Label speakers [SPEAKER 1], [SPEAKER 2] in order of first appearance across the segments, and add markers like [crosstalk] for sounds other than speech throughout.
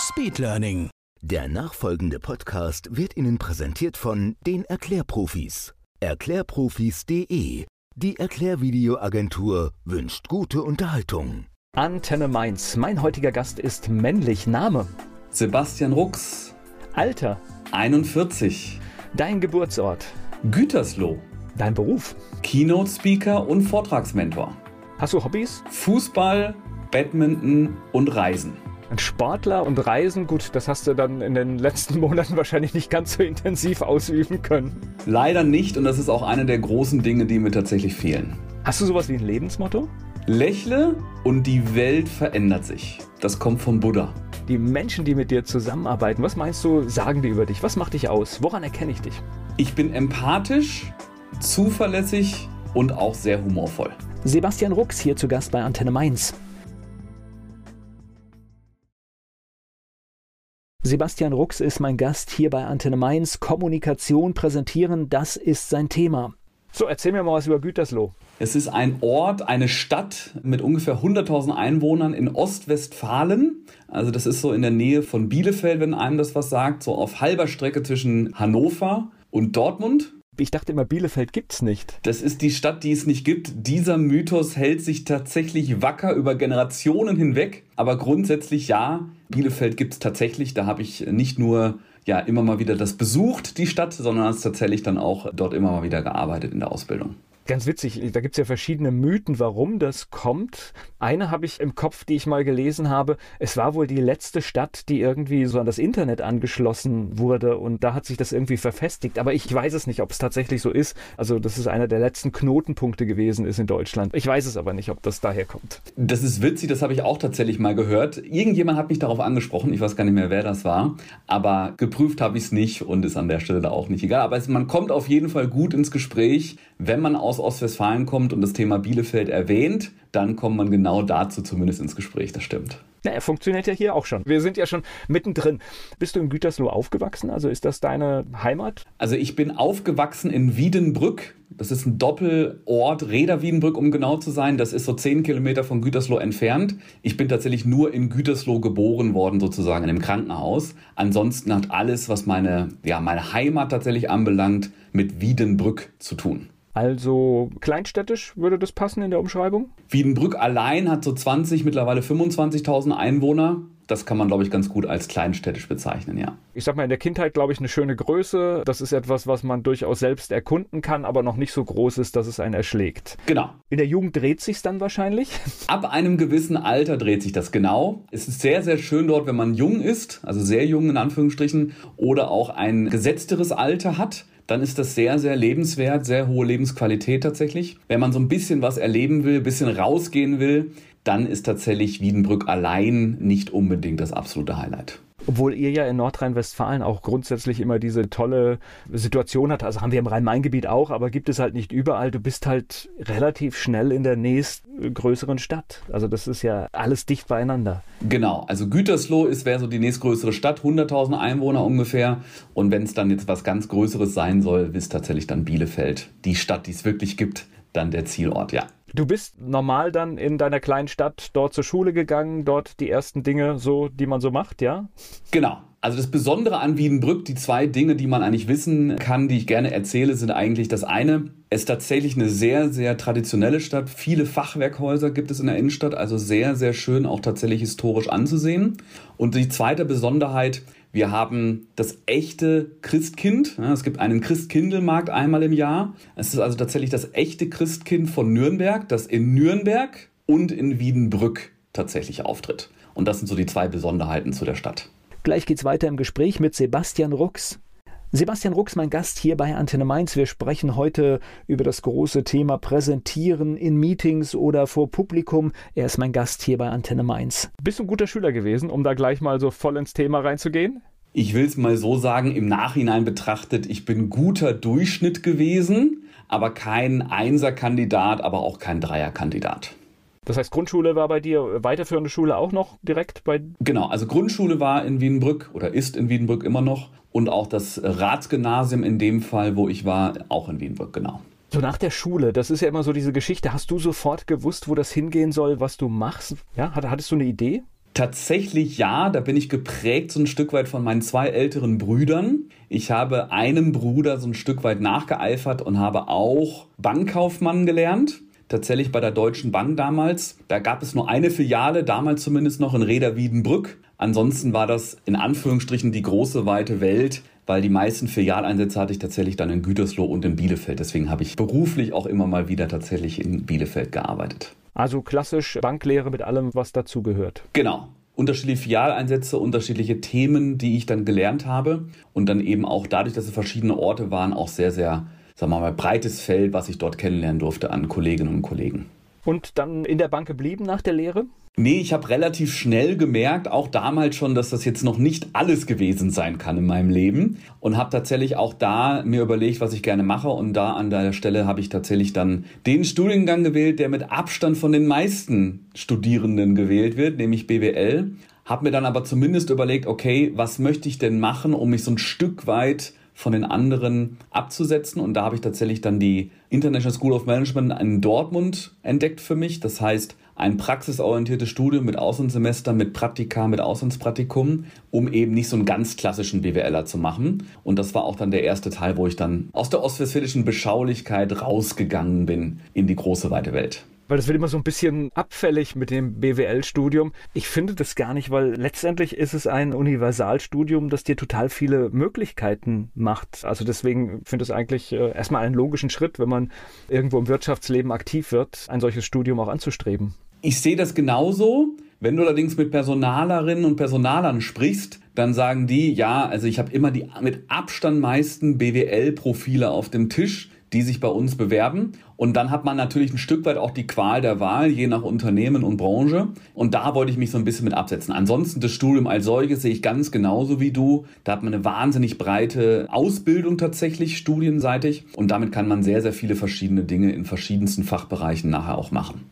[SPEAKER 1] Speedlearning.
[SPEAKER 2] Der nachfolgende Podcast wird Ihnen präsentiert von den Erklärprofis. Erklärprofis.de. Die Erklärvideoagentur wünscht gute Unterhaltung.
[SPEAKER 3] Antenne Mainz. Mein heutiger Gast ist männlich. Name.
[SPEAKER 4] Sebastian Rux,
[SPEAKER 3] Alter.
[SPEAKER 4] 41,
[SPEAKER 3] Dein Geburtsort.
[SPEAKER 4] Gütersloh,
[SPEAKER 3] Dein Beruf.
[SPEAKER 4] Keynote-Speaker und Vortragsmentor,
[SPEAKER 3] Hast du Hobbys?
[SPEAKER 4] Fußball, Badminton und Reisen.
[SPEAKER 3] Ein Sportler und Reisen. Gut, das hast du dann in den letzten [laughs] Monaten wahrscheinlich nicht ganz so intensiv ausüben können.
[SPEAKER 4] Leider nicht und das ist auch eine der großen Dinge, die mir tatsächlich fehlen.
[SPEAKER 3] Hast du sowas wie ein Lebensmotto?
[SPEAKER 4] Lächle und die Welt verändert sich. Das kommt vom Buddha.
[SPEAKER 3] Die Menschen, die mit dir zusammenarbeiten, was meinst du, sagen die über dich? Was macht dich aus? Woran erkenne ich dich?
[SPEAKER 4] Ich bin empathisch, zuverlässig und auch sehr humorvoll.
[SPEAKER 3] Sebastian Rux hier zu Gast bei Antenne Mainz. Sebastian Rux ist mein Gast hier bei Antenne Mainz. Kommunikation präsentieren, das ist sein Thema. So, erzähl mir mal was über Gütersloh.
[SPEAKER 4] Es ist ein Ort, eine Stadt mit ungefähr 100.000 Einwohnern in Ostwestfalen. Also das ist so in der Nähe von Bielefeld, wenn einem das was sagt, so auf halber Strecke zwischen Hannover und Dortmund.
[SPEAKER 3] Ich dachte immer, Bielefeld gibt's nicht.
[SPEAKER 4] Das ist die Stadt, die es nicht gibt. Dieser Mythos hält sich tatsächlich wacker über Generationen hinweg. Aber grundsätzlich ja, Bielefeld gibt es tatsächlich. Da habe ich nicht nur ja immer mal wieder das besucht, die Stadt, sondern es tatsächlich dann auch dort immer mal wieder gearbeitet in der Ausbildung.
[SPEAKER 3] Ganz witzig, da gibt's ja verschiedene Mythen, warum das kommt. Eine habe ich im Kopf, die ich mal gelesen habe. Es war wohl die letzte Stadt, die irgendwie so an das Internet angeschlossen wurde und da hat sich das irgendwie verfestigt. Aber ich weiß es nicht, ob es tatsächlich so ist. Also, dass es einer der letzten Knotenpunkte gewesen ist in Deutschland. Ich weiß es aber nicht, ob das daher kommt.
[SPEAKER 4] Das ist witzig, das habe ich auch tatsächlich mal gehört. Irgendjemand hat mich darauf angesprochen, ich weiß gar nicht mehr, wer das war, aber geprüft habe ich es nicht und ist an der Stelle da auch nicht egal. Aber es, man kommt auf jeden Fall gut ins Gespräch, wenn man aus Ostwestfalen kommt und das Thema Bielefeld erwähnt, dann kommt man genau dazu zumindest ins Gespräch, das stimmt.
[SPEAKER 3] Ja, er funktioniert ja hier auch schon. Wir sind ja schon mittendrin. Bist du in Gütersloh aufgewachsen? Also ist das deine Heimat?
[SPEAKER 4] Also ich bin aufgewachsen in Wiedenbrück. Das ist ein Doppelort, Reda Wiedenbrück, um genau zu sein. Das ist so zehn Kilometer von Gütersloh entfernt. Ich bin tatsächlich nur in Gütersloh geboren worden, sozusagen in einem Krankenhaus. Ansonsten hat alles, was meine, ja, meine Heimat tatsächlich anbelangt, mit Wiedenbrück zu tun.
[SPEAKER 3] Also kleinstädtisch würde das passen in der Umschreibung?
[SPEAKER 4] Wiedenbrück allein hat so 20, mittlerweile 25.000 Einwohner. Das kann man, glaube ich, ganz gut als kleinstädtisch bezeichnen, ja.
[SPEAKER 3] Ich sag mal, in der Kindheit, glaube ich, eine schöne Größe. Das ist etwas, was man durchaus selbst erkunden kann, aber noch nicht so groß ist, dass es einen erschlägt.
[SPEAKER 4] Genau.
[SPEAKER 3] In der Jugend dreht sich's dann wahrscheinlich.
[SPEAKER 4] Ab einem gewissen Alter dreht sich das genau. Es ist sehr, sehr schön dort, wenn man jung ist, also sehr jung in Anführungsstrichen, oder auch ein gesetzteres Alter hat dann ist das sehr, sehr lebenswert, sehr hohe Lebensqualität tatsächlich. Wenn man so ein bisschen was erleben will, ein bisschen rausgehen will, dann ist tatsächlich Wiedenbrück allein nicht unbedingt das absolute Highlight.
[SPEAKER 3] Obwohl ihr ja in Nordrhein-Westfalen auch grundsätzlich immer diese tolle Situation habt. Also haben wir im Rhein-Main-Gebiet auch, aber gibt es halt nicht überall. Du bist halt relativ schnell in der nächsten größeren Stadt. Also das ist ja alles dicht beieinander.
[SPEAKER 4] Genau, also Gütersloh ist wäre so die nächstgrößere Stadt, 100.000 Einwohner ungefähr. Und wenn es dann jetzt was ganz Größeres sein soll, ist tatsächlich dann Bielefeld, die Stadt, die es wirklich gibt, dann der Zielort, ja.
[SPEAKER 3] Du bist normal dann in deiner kleinen Stadt dort zur Schule gegangen, dort die ersten Dinge so, die man so macht, ja?
[SPEAKER 4] Genau. Also das Besondere an Wiedenbrück, die zwei Dinge, die man eigentlich wissen kann, die ich gerne erzähle, sind eigentlich das eine, es ist tatsächlich eine sehr, sehr traditionelle Stadt. Viele Fachwerkhäuser gibt es in der Innenstadt, also sehr, sehr schön auch tatsächlich historisch anzusehen. Und die zweite Besonderheit, wir haben das echte Christkind. Ja, es gibt einen Christkindelmarkt einmal im Jahr. Es ist also tatsächlich das echte Christkind von Nürnberg, das in Nürnberg und in Wiedenbrück tatsächlich auftritt. Und das sind so die zwei Besonderheiten zu der Stadt.
[SPEAKER 3] Gleich geht's weiter im Gespräch mit Sebastian Rux. Sebastian Rux, mein Gast hier bei Antenne Mainz. Wir sprechen heute über das große Thema Präsentieren in Meetings oder vor Publikum. Er ist mein Gast hier bei Antenne Mainz. Bist du ein guter Schüler gewesen, um da gleich mal so voll ins Thema reinzugehen?
[SPEAKER 4] Ich will es mal so sagen, im Nachhinein betrachtet, ich bin guter Durchschnitt gewesen, aber kein Einserkandidat, aber auch kein Dreierkandidat.
[SPEAKER 3] Das heißt, Grundschule war bei dir, weiterführende Schule auch noch direkt bei?
[SPEAKER 4] Genau, also Grundschule war in Wiedenbrück oder ist in Wiedenbrück immer noch und auch das Ratsgymnasium in dem Fall, wo ich war, auch in Wiedenbrück, genau.
[SPEAKER 3] So nach der Schule, das ist ja immer so diese Geschichte. Hast du sofort gewusst, wo das hingehen soll, was du machst? Ja, hattest du eine Idee?
[SPEAKER 4] Tatsächlich ja, da bin ich geprägt so ein Stück weit von meinen zwei älteren Brüdern. Ich habe einem Bruder so ein Stück weit nachgeeifert und habe auch Bankkaufmann gelernt. Tatsächlich bei der Deutschen Bank damals. Da gab es nur eine Filiale, damals zumindest noch in Reda Wiedenbrück. Ansonsten war das in Anführungsstrichen die große weite Welt, weil die meisten Filialeinsätze hatte ich tatsächlich dann in Gütersloh und in Bielefeld. Deswegen habe ich beruflich auch immer mal wieder tatsächlich in Bielefeld gearbeitet.
[SPEAKER 3] Also klassisch Banklehre mit allem, was dazugehört.
[SPEAKER 4] Genau. Unterschiedliche Filialeinsätze, unterschiedliche Themen, die ich dann gelernt habe. Und dann eben auch dadurch, dass es verschiedene Orte waren, auch sehr, sehr, sagen wir mal, breites Feld, was ich dort kennenlernen durfte an Kolleginnen und Kollegen.
[SPEAKER 3] Und dann in der Bank geblieben nach der Lehre?
[SPEAKER 4] Nee, ich habe relativ schnell gemerkt, auch damals schon, dass das jetzt noch nicht alles gewesen sein kann in meinem Leben und habe tatsächlich auch da mir überlegt, was ich gerne mache und da an der Stelle habe ich tatsächlich dann den Studiengang gewählt, der mit Abstand von den meisten Studierenden gewählt wird, nämlich BWL. Habe mir dann aber zumindest überlegt, okay, was möchte ich denn machen, um mich so ein Stück weit von den anderen abzusetzen. Und da habe ich tatsächlich dann die International School of Management in Dortmund entdeckt für mich. Das heißt, ein praxisorientiertes Studium mit Auslandssemestern, mit Praktika, mit Auslandspraktikum, um eben nicht so einen ganz klassischen BWLer zu machen. Und das war auch dann der erste Teil, wo ich dann aus der ostwestfälischen Beschaulichkeit rausgegangen bin in die große weite Welt
[SPEAKER 3] weil das wird immer so ein bisschen abfällig mit dem BWL-Studium. Ich finde das gar nicht, weil letztendlich ist es ein Universalstudium, das dir total viele Möglichkeiten macht. Also deswegen finde ich es eigentlich äh, erstmal einen logischen Schritt, wenn man irgendwo im Wirtschaftsleben aktiv wird, ein solches Studium auch anzustreben.
[SPEAKER 4] Ich sehe das genauso. Wenn du allerdings mit Personalerinnen und Personalern sprichst, dann sagen die, ja, also ich habe immer die mit Abstand meisten BWL-Profile auf dem Tisch, die sich bei uns bewerben. Und dann hat man natürlich ein Stück weit auch die Qual der Wahl, je nach Unternehmen und Branche. Und da wollte ich mich so ein bisschen mit absetzen. Ansonsten das Studium als solches sehe ich ganz genauso wie du. Da hat man eine wahnsinnig breite Ausbildung tatsächlich, studienseitig. Und damit kann man sehr, sehr viele verschiedene Dinge in verschiedensten Fachbereichen nachher auch machen.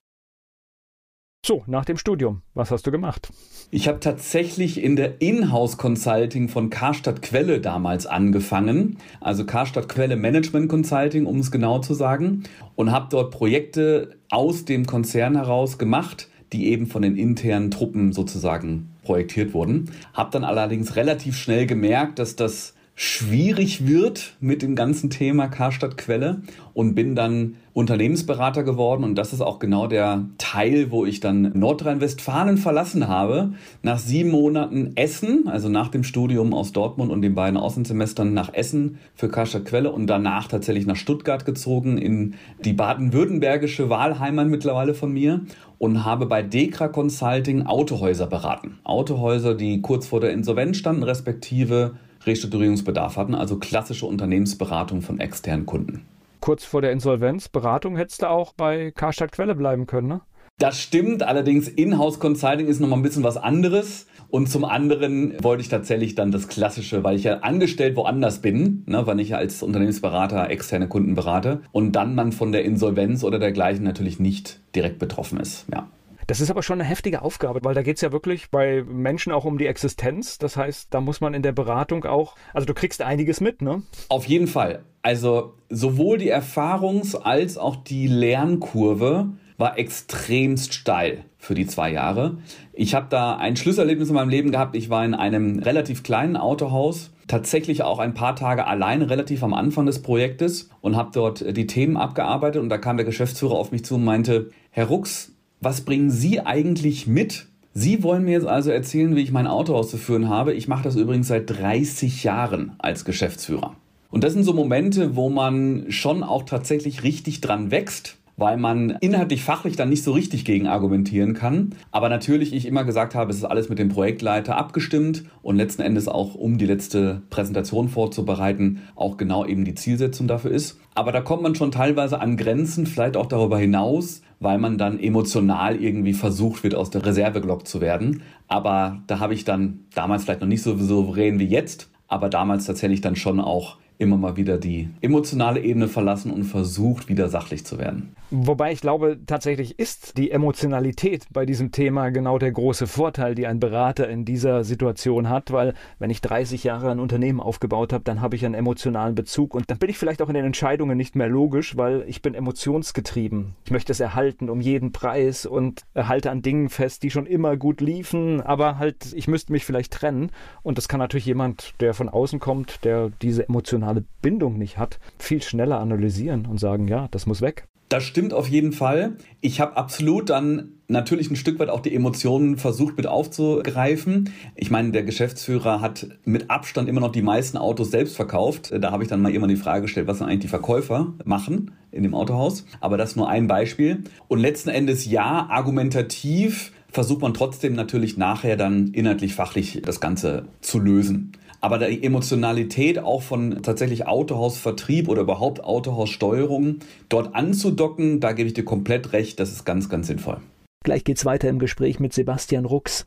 [SPEAKER 3] So, nach dem Studium, was hast du gemacht?
[SPEAKER 4] Ich habe tatsächlich in der Inhouse Consulting von Karstadt Quelle damals angefangen, also Karstadt Quelle Management Consulting, um es genau zu sagen, und habe dort Projekte aus dem Konzern heraus gemacht, die eben von den internen Truppen sozusagen projektiert wurden. Habe dann allerdings relativ schnell gemerkt, dass das schwierig wird mit dem ganzen Thema Karstadt Quelle und bin dann Unternehmensberater geworden und das ist auch genau der Teil, wo ich dann Nordrhein-Westfalen verlassen habe. Nach sieben Monaten Essen, also nach dem Studium aus Dortmund und den beiden Außensemestern nach Essen für Karstadt Quelle und danach tatsächlich nach Stuttgart gezogen in die baden-württembergische Wahlheimat mittlerweile von mir und habe bei Dekra Consulting Autohäuser beraten. Autohäuser, die kurz vor der Insolvenz standen, respektive Restrukturierungsbedarf hatten, also klassische Unternehmensberatung von externen Kunden.
[SPEAKER 3] Kurz vor der Insolvenz, Beratung hättest du auch bei Karstadt Quelle bleiben können, ne?
[SPEAKER 4] Das stimmt, allerdings Inhouse Consulting ist nochmal ein bisschen was anderes. Und zum anderen wollte ich tatsächlich dann das Klassische, weil ich ja angestellt woanders bin, ne, weil ich ja als Unternehmensberater externe Kunden berate und dann man von der Insolvenz oder dergleichen natürlich nicht direkt betroffen ist. Ja.
[SPEAKER 3] Das ist aber schon eine heftige Aufgabe, weil da geht es ja wirklich bei Menschen auch um die Existenz. Das heißt, da muss man in der Beratung auch, also du kriegst einiges mit, ne?
[SPEAKER 4] Auf jeden Fall. Also sowohl die Erfahrungs- als auch die Lernkurve war extremst steil für die zwei Jahre. Ich habe da ein Schlüsselerlebnis in meinem Leben gehabt. Ich war in einem relativ kleinen Autohaus, tatsächlich auch ein paar Tage alleine, relativ am Anfang des Projektes und habe dort die Themen abgearbeitet. Und da kam der Geschäftsführer auf mich zu und meinte, Herr Rux, was bringen Sie eigentlich mit? Sie wollen mir jetzt also erzählen, wie ich mein Auto auszuführen habe. Ich mache das übrigens seit 30 Jahren als Geschäftsführer. Und das sind so Momente, wo man schon auch tatsächlich richtig dran wächst, weil man inhaltlich fachlich dann nicht so richtig gegen argumentieren kann. Aber natürlich ich immer gesagt habe, es ist alles mit dem Projektleiter abgestimmt und letzten Endes auch, um die letzte Präsentation vorzubereiten, auch genau eben die Zielsetzung dafür ist. Aber da kommt man schon teilweise an Grenzen, vielleicht auch darüber hinaus, weil man dann emotional irgendwie versucht wird, aus der Reserve gelockt zu werden. Aber da habe ich dann damals vielleicht noch nicht so souverän wie jetzt, aber damals tatsächlich dann schon auch immer mal wieder die emotionale Ebene verlassen und versucht, wieder sachlich zu werden.
[SPEAKER 3] Wobei ich glaube, tatsächlich ist die Emotionalität bei diesem Thema genau der große Vorteil, die ein Berater in dieser Situation hat, weil wenn ich 30 Jahre ein Unternehmen aufgebaut habe, dann habe ich einen emotionalen Bezug und dann bin ich vielleicht auch in den Entscheidungen nicht mehr logisch, weil ich bin emotionsgetrieben. Ich möchte es erhalten um jeden Preis und halte an Dingen fest, die schon immer gut liefen, aber halt, ich müsste mich vielleicht trennen und das kann natürlich jemand, der von außen kommt, der diese emotionale emotionale Bindung nicht hat, viel schneller analysieren und sagen, ja, das muss weg.
[SPEAKER 4] Das stimmt auf jeden Fall. Ich habe absolut dann natürlich ein Stück weit auch die Emotionen versucht mit aufzugreifen. Ich meine, der Geschäftsführer hat mit Abstand immer noch die meisten Autos selbst verkauft. Da habe ich dann mal immer die Frage gestellt, was dann eigentlich die Verkäufer machen in dem Autohaus. Aber das nur ein Beispiel. Und letzten Endes ja, argumentativ versucht man trotzdem natürlich nachher dann inhaltlich fachlich das Ganze zu lösen. Aber die Emotionalität auch von tatsächlich Autohausvertrieb oder überhaupt Autohaussteuerung dort anzudocken, da gebe ich dir komplett recht, das ist ganz, ganz sinnvoll.
[SPEAKER 3] Gleich geht's weiter im Gespräch mit Sebastian Rux.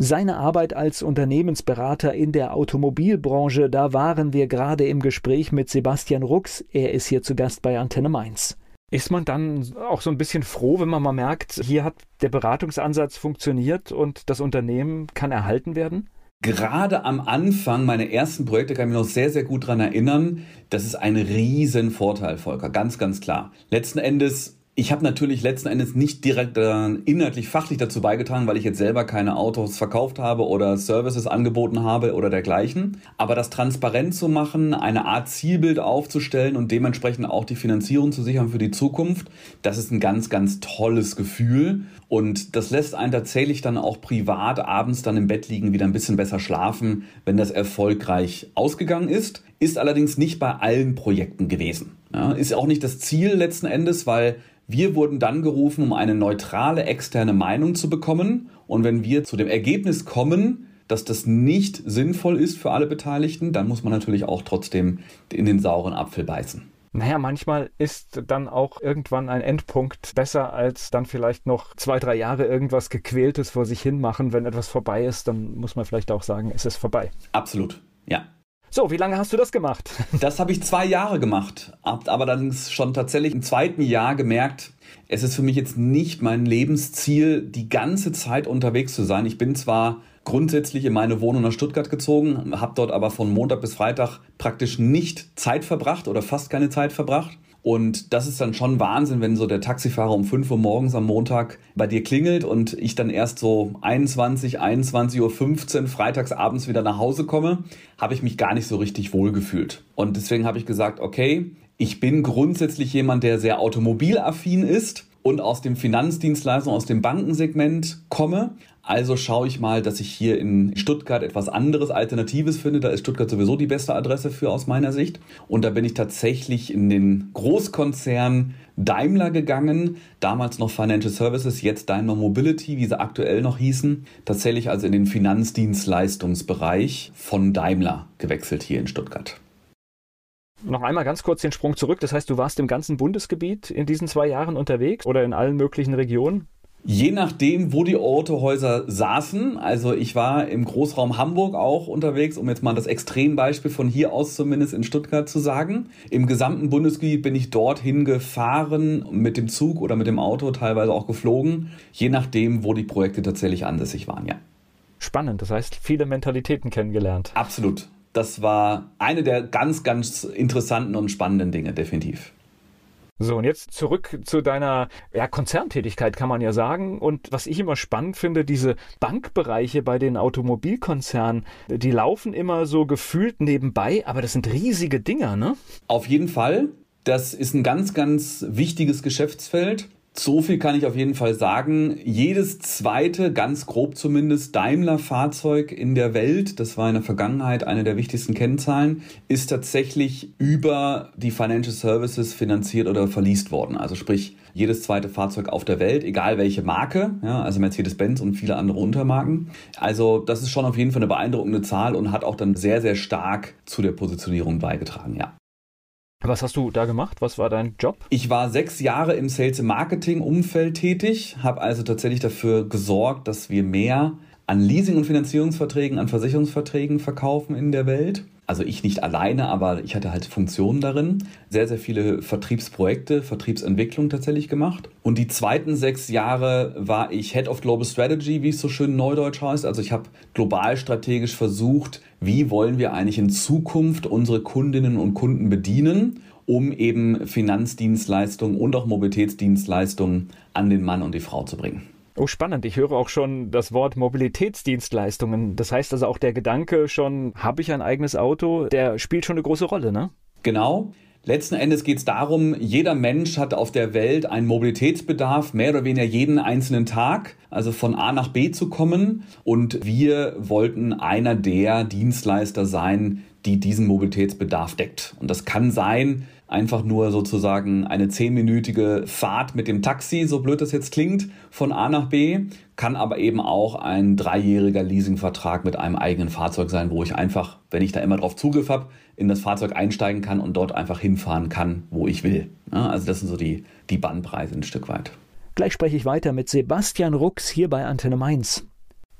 [SPEAKER 3] Seine Arbeit als Unternehmensberater in der Automobilbranche, da waren wir gerade im Gespräch mit Sebastian Rux. Er ist hier zu Gast bei Antenne Mainz. Ist man dann auch so ein bisschen froh, wenn man mal merkt, hier hat der Beratungsansatz funktioniert und das Unternehmen kann erhalten werden?
[SPEAKER 4] Gerade am Anfang meiner ersten Projekte kann ich mich noch sehr, sehr gut daran erinnern. Das ist ein riesen Vorteil, Volker. Ganz, ganz klar. Letzten Endes ich habe natürlich letzten Endes nicht direkt äh, inhaltlich fachlich dazu beigetragen, weil ich jetzt selber keine Autos verkauft habe oder Services angeboten habe oder dergleichen. Aber das transparent zu machen, eine Art Zielbild aufzustellen und dementsprechend auch die Finanzierung zu sichern für die Zukunft, das ist ein ganz, ganz tolles Gefühl. Und das lässt einen tatsächlich dann auch privat abends dann im Bett liegen, wieder ein bisschen besser schlafen, wenn das erfolgreich ausgegangen ist. Ist allerdings nicht bei allen Projekten gewesen. Ja, ist auch nicht das Ziel letzten Endes, weil wir wurden dann gerufen, um eine neutrale externe Meinung zu bekommen. Und wenn wir zu dem Ergebnis kommen, dass das nicht sinnvoll ist für alle Beteiligten, dann muss man natürlich auch trotzdem in den sauren Apfel beißen.
[SPEAKER 3] Naja, manchmal ist dann auch irgendwann ein Endpunkt besser, als dann vielleicht noch zwei, drei Jahre irgendwas Gequältes vor sich hin machen. Wenn etwas vorbei ist, dann muss man vielleicht auch sagen, es ist vorbei.
[SPEAKER 4] Absolut, ja.
[SPEAKER 3] So, wie lange hast du das gemacht? [laughs]
[SPEAKER 4] Das habe ich zwei Jahre gemacht, hab aber dann schon tatsächlich im zweiten Jahr gemerkt, es ist für mich jetzt nicht mein Lebensziel, die ganze Zeit unterwegs zu sein. Ich bin zwar grundsätzlich in meine Wohnung nach Stuttgart gezogen, habe dort aber von Montag bis Freitag praktisch nicht Zeit verbracht oder fast keine Zeit verbracht. Und das ist dann schon Wahnsinn, wenn so der Taxifahrer um 5 Uhr morgens am Montag bei dir klingelt und ich dann erst so 21, 21.15 Uhr freitags abends wieder nach Hause komme, habe ich mich gar nicht so richtig wohl gefühlt. Und deswegen habe ich gesagt, okay, ich bin grundsätzlich jemand, der sehr automobilaffin ist und aus dem Finanzdienstleistung, aus dem Bankensegment komme. Also schaue ich mal, dass ich hier in Stuttgart etwas anderes, Alternatives finde. Da ist Stuttgart sowieso die beste Adresse für aus meiner Sicht. Und da bin ich tatsächlich in den Großkonzern Daimler gegangen, damals noch Financial Services, jetzt Daimler Mobility, wie sie aktuell noch hießen. Tatsächlich also in den Finanzdienstleistungsbereich von Daimler gewechselt hier in Stuttgart.
[SPEAKER 3] Noch einmal ganz kurz den Sprung zurück. Das heißt, du warst im ganzen Bundesgebiet in diesen zwei Jahren unterwegs oder in allen möglichen Regionen?
[SPEAKER 4] Je nachdem, wo die Autohäuser saßen. Also ich war im Großraum Hamburg auch unterwegs, um jetzt mal das Extrembeispiel von hier aus zumindest in Stuttgart zu sagen. Im gesamten Bundesgebiet bin ich dorthin gefahren mit dem Zug oder mit dem Auto, teilweise auch geflogen. Je nachdem, wo die Projekte tatsächlich ansässig waren, ja.
[SPEAKER 3] Spannend, das heißt viele Mentalitäten kennengelernt.
[SPEAKER 4] Absolut. Das war eine der ganz, ganz interessanten und spannenden Dinge, definitiv.
[SPEAKER 3] So, und jetzt zurück zu deiner ja, Konzerntätigkeit, kann man ja sagen. Und was ich immer spannend finde, diese Bankbereiche bei den Automobilkonzernen, die laufen immer so gefühlt nebenbei, aber das sind riesige Dinger, ne?
[SPEAKER 4] Auf jeden Fall. Das ist ein ganz, ganz wichtiges Geschäftsfeld. So viel kann ich auf jeden Fall sagen. Jedes zweite, ganz grob zumindest, Daimler-Fahrzeug in der Welt, das war in der Vergangenheit eine der wichtigsten Kennzahlen, ist tatsächlich über die Financial Services finanziert oder verliest worden. Also sprich, jedes zweite Fahrzeug auf der Welt, egal welche Marke, ja, also Mercedes-Benz und viele andere Untermarken. Also das ist schon auf jeden Fall eine beeindruckende Zahl und hat auch dann sehr, sehr stark zu der Positionierung beigetragen, ja.
[SPEAKER 3] Was hast du da gemacht? Was war dein Job?
[SPEAKER 4] Ich war sechs Jahre im Sales Marketing Umfeld tätig, habe also tatsächlich dafür gesorgt, dass wir mehr an Leasing- und Finanzierungsverträgen, an Versicherungsverträgen verkaufen in der Welt. Also ich nicht alleine, aber ich hatte halt Funktionen darin. Sehr, sehr viele Vertriebsprojekte, Vertriebsentwicklung tatsächlich gemacht. Und die zweiten sechs Jahre war ich Head of Global Strategy, wie es so schön neudeutsch heißt. Also ich habe global strategisch versucht, wie wollen wir eigentlich in Zukunft unsere Kundinnen und Kunden bedienen, um eben Finanzdienstleistungen und auch Mobilitätsdienstleistungen an den Mann und die Frau zu bringen.
[SPEAKER 3] Oh, spannend. Ich höre auch schon das Wort Mobilitätsdienstleistungen. Das heißt also auch der Gedanke schon, habe ich ein eigenes Auto, der spielt schon eine große Rolle, ne?
[SPEAKER 4] Genau. Letzten Endes geht es darum, jeder Mensch hat auf der Welt einen Mobilitätsbedarf, mehr oder weniger jeden einzelnen Tag, also von A nach B zu kommen. Und wir wollten einer der Dienstleister sein, die diesen Mobilitätsbedarf deckt. Und das kann sein, einfach nur sozusagen eine zehnminütige Fahrt mit dem Taxi, so blöd das jetzt klingt, von A nach B, kann aber eben auch ein dreijähriger Leasingvertrag mit einem eigenen Fahrzeug sein, wo ich einfach, wenn ich da immer drauf Zugriff habe, in das Fahrzeug einsteigen kann und dort einfach hinfahren kann, wo ich will. Ja, also das sind so die, die Bandpreise ein Stück weit.
[SPEAKER 3] Gleich spreche ich weiter mit Sebastian Rux hier bei Antenne Mainz.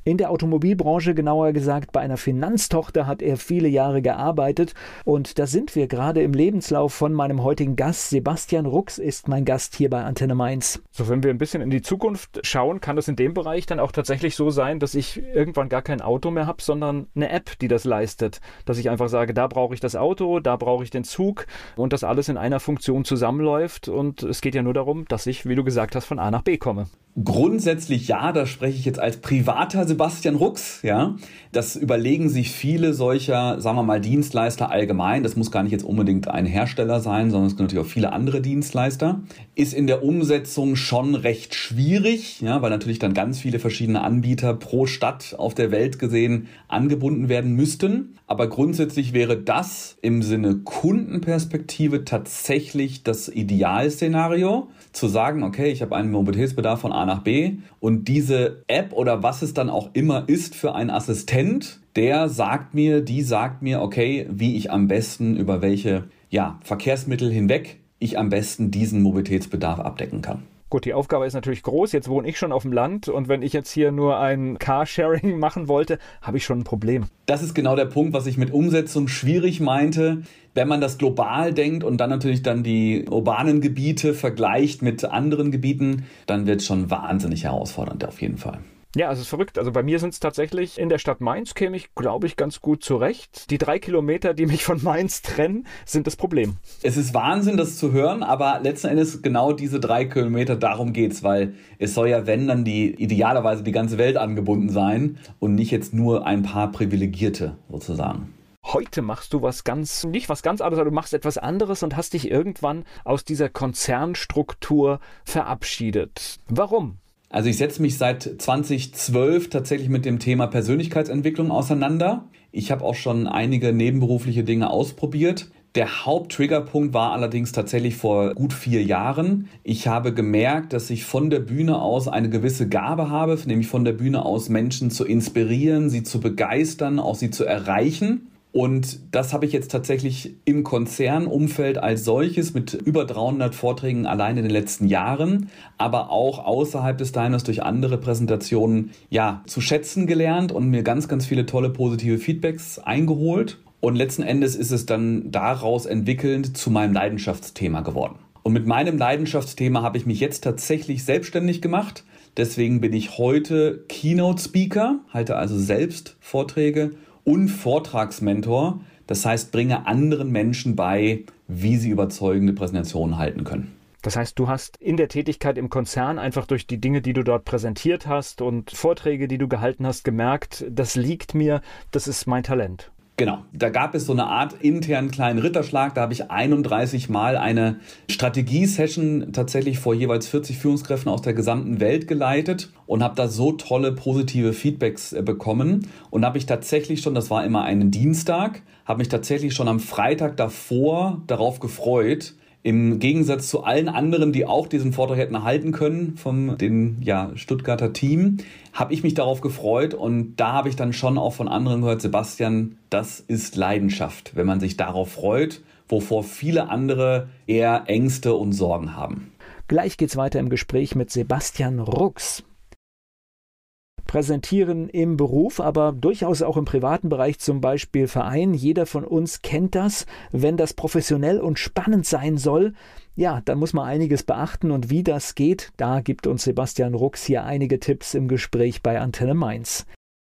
[SPEAKER 3] In der Automobilbranche, genauer gesagt bei einer Finanztochter, hat er viele Jahre gearbeitet. Und da sind wir gerade im Lebenslauf von meinem heutigen Gast. Sebastian Rux ist mein Gast hier bei Antenne Mainz. So, wenn wir ein bisschen in die Zukunft schauen, kann es in dem Bereich dann auch tatsächlich so sein, dass ich irgendwann gar kein Auto mehr habe, sondern eine App, die das leistet. Dass ich einfach sage, da brauche ich das Auto, da brauche ich den Zug und das alles in einer Funktion zusammenläuft. Und es geht ja nur darum, dass ich, wie du gesagt hast, von A nach B komme.
[SPEAKER 4] Grundsätzlich ja, da spreche ich jetzt als privater Sebastian Rux, ja. Das überlegen sich viele solcher, sagen wir mal, Dienstleister allgemein. Das muss gar nicht jetzt unbedingt ein Hersteller sein, sondern es gibt natürlich auch viele andere Dienstleister. Ist in der Umsetzung schon recht schwierig, ja, weil natürlich dann ganz viele verschiedene Anbieter pro Stadt auf der Welt gesehen angebunden werden müssten. Aber grundsätzlich wäre das im Sinne Kundenperspektive tatsächlich das Idealszenario, zu sagen, okay, ich habe einen Mobilitätsbedarf von A nach B und diese App oder was es dann auch immer ist für einen Assistent, der sagt mir, die sagt mir, okay, wie ich am besten über welche ja, Verkehrsmittel hinweg ich am besten diesen Mobilitätsbedarf abdecken kann.
[SPEAKER 3] Gut, die Aufgabe ist natürlich groß. Jetzt wohne ich schon auf dem Land und wenn ich jetzt hier nur ein Carsharing [laughs] machen wollte, habe ich schon ein Problem.
[SPEAKER 4] Das ist genau der Punkt, was ich mit Umsetzung schwierig meinte. Wenn man das global denkt und dann natürlich dann die urbanen Gebiete vergleicht mit anderen Gebieten, dann wird es schon wahnsinnig herausfordernd auf jeden Fall.
[SPEAKER 3] Ja, es ist verrückt. Also bei mir sind es tatsächlich in der Stadt Mainz käme ich, glaube ich, ganz gut zurecht. Die drei Kilometer, die mich von Mainz trennen, sind das Problem.
[SPEAKER 4] Es ist Wahnsinn, das zu hören, aber letzten Endes genau diese drei Kilometer, darum geht's, weil es soll ja, wenn, dann die idealerweise die ganze Welt angebunden sein und nicht jetzt nur ein paar Privilegierte sozusagen
[SPEAKER 3] heute machst du was ganz, nicht was ganz anderes, aber du machst etwas anderes und hast dich irgendwann aus dieser Konzernstruktur verabschiedet. Warum?
[SPEAKER 4] Also ich setze mich seit 2012 tatsächlich mit dem Thema Persönlichkeitsentwicklung auseinander. Ich habe auch schon einige nebenberufliche Dinge ausprobiert. Der Haupttriggerpunkt war allerdings tatsächlich vor gut vier Jahren. Ich habe gemerkt, dass ich von der Bühne aus eine gewisse Gabe habe, nämlich von der Bühne aus Menschen zu inspirieren, sie zu begeistern, auch sie zu erreichen. Und das habe ich jetzt tatsächlich im Konzernumfeld als solches mit über 300 Vorträgen allein in den letzten Jahren, aber auch außerhalb des Diners durch andere Präsentationen ja zu schätzen gelernt und mir ganz, ganz viele tolle positive Feedbacks eingeholt. Und letzten Endes ist es dann daraus entwickelnd zu meinem Leidenschaftsthema geworden. Und mit meinem Leidenschaftsthema habe ich mich jetzt tatsächlich selbstständig gemacht. Deswegen bin ich heute Keynote Speaker, halte also selbst Vorträge und Vortragsmentor. Das heißt, bringe anderen Menschen bei, wie sie überzeugende Präsentationen halten können.
[SPEAKER 3] Das heißt, du hast in der Tätigkeit im Konzern einfach durch die Dinge, die du dort präsentiert hast und Vorträge, die du gehalten hast, gemerkt, das liegt mir, das ist mein Talent.
[SPEAKER 4] Genau, da gab es so eine Art internen kleinen Ritterschlag. Da habe ich 31 Mal eine Strategie-Session tatsächlich vor jeweils 40 Führungskräften aus der gesamten Welt geleitet und habe da so tolle positive Feedbacks äh, bekommen. Und habe ich tatsächlich schon, das war immer einen Dienstag, habe mich tatsächlich schon am Freitag davor darauf gefreut, im Gegensatz zu allen anderen, die auch diesen Vortrag hätten halten können vom den ja, Stuttgarter Team, habe ich mich darauf gefreut und da habe ich dann schon auch von anderen gehört, Sebastian, das ist Leidenschaft, wenn man sich darauf freut, wovor viele andere eher Ängste und Sorgen haben.
[SPEAKER 3] Gleich geht's weiter im Gespräch mit Sebastian Rux präsentieren im Beruf, aber durchaus auch im privaten Bereich, zum Beispiel Verein. Jeder von uns kennt das. Wenn das professionell und spannend sein soll, ja, dann muss man einiges beachten und wie das geht, da gibt uns Sebastian Rux hier einige Tipps im Gespräch bei Antenne Mainz.